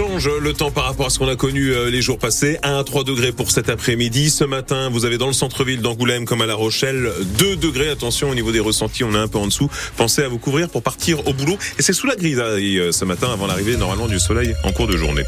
change le temps par rapport à ce qu'on a connu euh, les jours passés. 1 à 3 degrés pour cet après-midi. Ce matin, vous avez dans le centre-ville d'Angoulême comme à La Rochelle 2 degrés. Attention au niveau des ressentis, on est un peu en dessous. Pensez à vous couvrir pour partir au boulot. Et c'est sous la grisaille euh, ce matin avant l'arrivée normalement du soleil en cours de journée.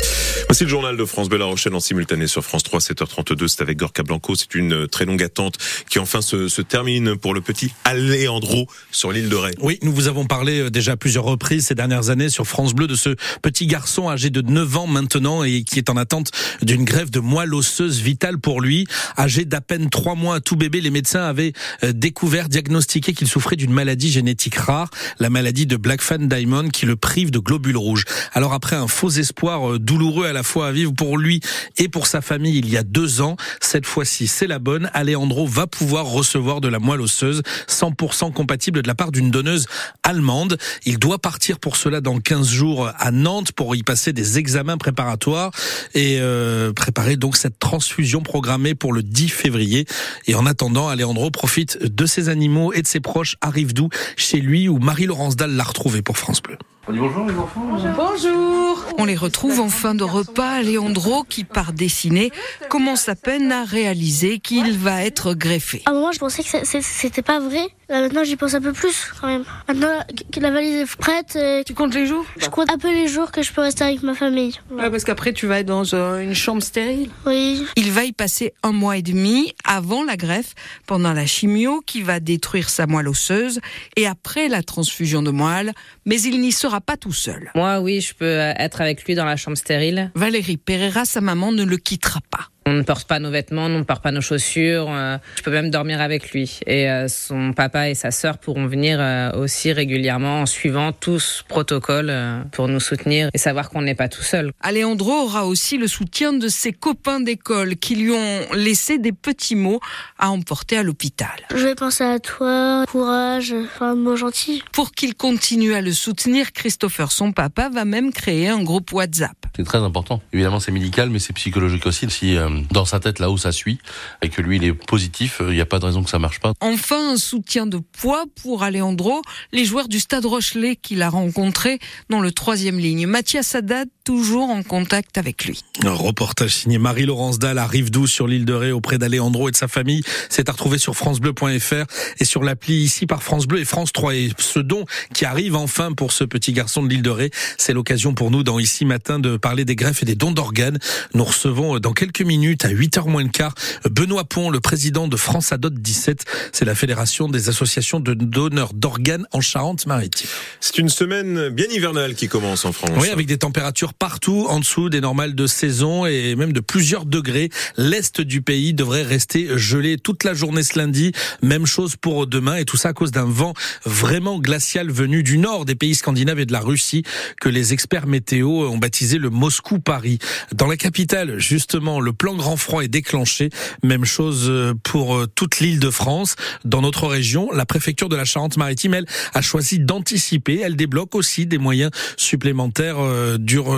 Voici le journal de France Bleu La Rochelle en simultané sur France 3 7h32. C'est avec Gorka Blanco. C'est une euh, très longue attente qui enfin se, termine pour le petit Aléandro sur l'île de Ré. Oui, nous vous avons parlé déjà plusieurs reprises ces dernières années sur France Bleu de ce petit garçon âgé de 9 ans maintenant et qui est en attente d'une grève de moelle osseuse vitale pour lui. Âgé d'à peine 3 mois, tout bébé, les médecins avaient euh, découvert, diagnostiqué qu'il souffrait d'une maladie génétique rare, la maladie de Blackfan Diamond qui le prive de globules rouges. Alors après un faux espoir euh, douloureux à la fois à vivre pour lui et pour sa famille il y a deux ans, cette fois-ci c'est la bonne. Alejandro va pouvoir recevoir de la moelle osseuse 100% compatible de la part d'une donneuse allemande. Il doit partir pour cela dans 15 jours à Nantes pour y passer des examens préparatoires et euh, préparer donc cette transfusion programmée pour le 10 février. Et en attendant, Alejandro profite de ses animaux et de ses proches. Arrive d'où? Chez lui où Marie-Laurence Dalle l'a retrouvé pour France Bleu. Bonjour les enfants. Bonjour. On les retrouve en fin de repas. Léandro, qui par dessiner, commence à peine à réaliser qu'il va être greffé. À un moment, je pensais que c'était pas vrai. Là, maintenant, j'y pense un peu plus quand même. Maintenant que la valise est prête. euh, Tu comptes les jours? Je compte un peu les jours que je peux rester avec ma famille. Ouais, Parce qu'après, tu vas être dans euh, une chambre stérile. Oui. Il va y passer un mois et demi avant la greffe, pendant la chimio qui va détruire sa moelle osseuse et après la transfusion de moelle, mais il n'y sera pas tout seul. Moi, oui, je peux euh, être avec lui dans la chambre stérile. Valérie Pereira, sa maman, ne le quittera pas. On ne porte pas nos vêtements, on ne porte pas nos chaussures. euh, Je peux même dormir avec lui. Et euh, son papa et sa sœur pourront venir euh, aussi régulièrement en suivant tout ce protocole euh, pour nous soutenir et savoir qu'on n'est pas tout seul. Alejandro aura aussi le soutien de ses copains d'école qui lui ont laissé des petits mots à emporter à l'hôpital. Je vais penser à toi, courage, enfin, un mot gentil. Pour qu'il continue à le soutenir, Christopher, son papa, va même créer un groupe WhatsApp. C'est très important. Évidemment, c'est médical, mais c'est psychologique aussi. Si euh, dans sa tête là-haut ça suit et que lui il est positif, il n'y a pas de raison que ça marche pas. Enfin, un soutien de poids pour Alejandro, les joueurs du Stade Rochelet qu'il a rencontrés dans le troisième ligne. Mathias Haddad, toujours en contact avec lui. Un reportage signé Marie-Laurence Dalle à Rive-Douce sur l'île de Ré auprès d'Aléandro et de sa famille. C'est à retrouver sur francebleu.fr et sur l'appli ici par France Bleu et France 3. Et ce don qui arrive enfin pour ce petit garçon de l'île de Ré, c'est l'occasion pour nous dans Ici Matin de parler des greffes et des dons d'organes. Nous recevons dans quelques minutes, à 8h moins le quart, Benoît Pont, le président de France Adot 17. C'est la fédération des associations de donneurs d'organes en Charente-Maritime. C'est une semaine bien hivernale qui commence en France. Oui, avec des températures partout en dessous des normales de saison et même de plusieurs degrés. L'est du pays devrait rester gelé toute la journée ce lundi. Même chose pour demain et tout ça à cause d'un vent vraiment glacial venu du nord des pays scandinaves et de la Russie que les experts météo ont baptisé le Moscou-Paris. Dans la capitale, justement, le plan grand froid est déclenché. Même chose pour toute l'île de France. Dans notre région, la préfecture de la Charente-Maritime, elle, a choisi d'anticiper. Elle débloque aussi des moyens supplémentaires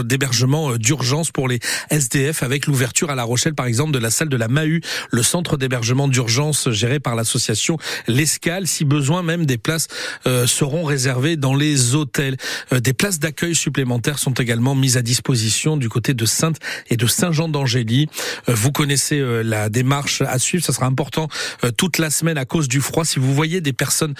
d'hébergement euh, d'urgence pour les SDF avec l'ouverture à La Rochelle, par exemple, de la salle de la Mahu, le centre d'hébergement d'urgence géré par l'association L'Escale. Si besoin, même des places euh, seront réservées dans les hôtels. Euh, des places d'accueil supplémentaires sont également mises à disposition du côté de Sainte et de Saint-Jean-d'Angély. Euh, vous connaissez euh, la démarche à suivre. Ça sera important euh, toute la semaine à cause du froid. Si vous voyez des personnes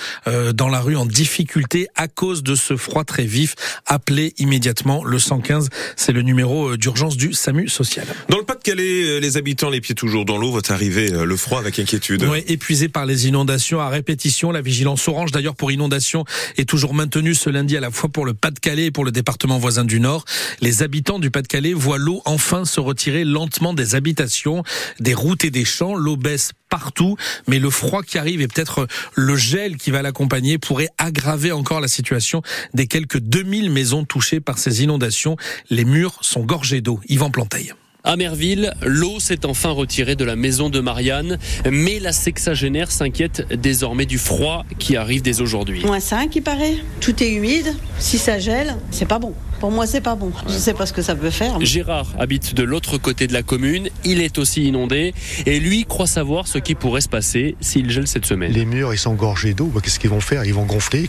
dans la rue en difficulté à cause de ce froid très vif, appelez immédiatement le 115. C'est le numéro euh, d'urgence du SAMU social. Dans le Pas-de-Calais, euh, les habitants les pieds toujours dans l'eau vont arriver euh, le froid avec inquiétude. Ouais, épuisé par les inondations à répétition. La vigilance orange, d'ailleurs, pour inondation est toujours maintenue ce lundi à la fois pour le Pas-de-Calais et pour le département voisin du Nord. Les habitants du Pas-de-Calais voient l'eau enfin se retirer lentement des habitations, des routes et des champs. L'eau baisse partout, mais le froid qui arrive et peut-être le gel qui va l'accompagner pourrait aggraver encore la situation des quelques 2000 maisons touchées par ces inondations. Les murs sont gorgés d'eau. Yvan Planteil. À Merville, l'eau s'est enfin retirée de la maison de Marianne, mais la sexagénaire s'inquiète désormais du froid qui arrive dès aujourd'hui. Moins 5, il paraît. Tout est humide. Si ça gèle, c'est pas bon. Pour moi, c'est pas bon. Je sais pas ce que ça peut faire. Gérard habite de l'autre côté de la commune, il est aussi inondé et lui croit savoir ce qui pourrait se passer s'il gèle cette semaine. Les murs, ils sont gorgés d'eau. Bah, Qu'est-ce qu'ils vont faire? Ils vont gonfler.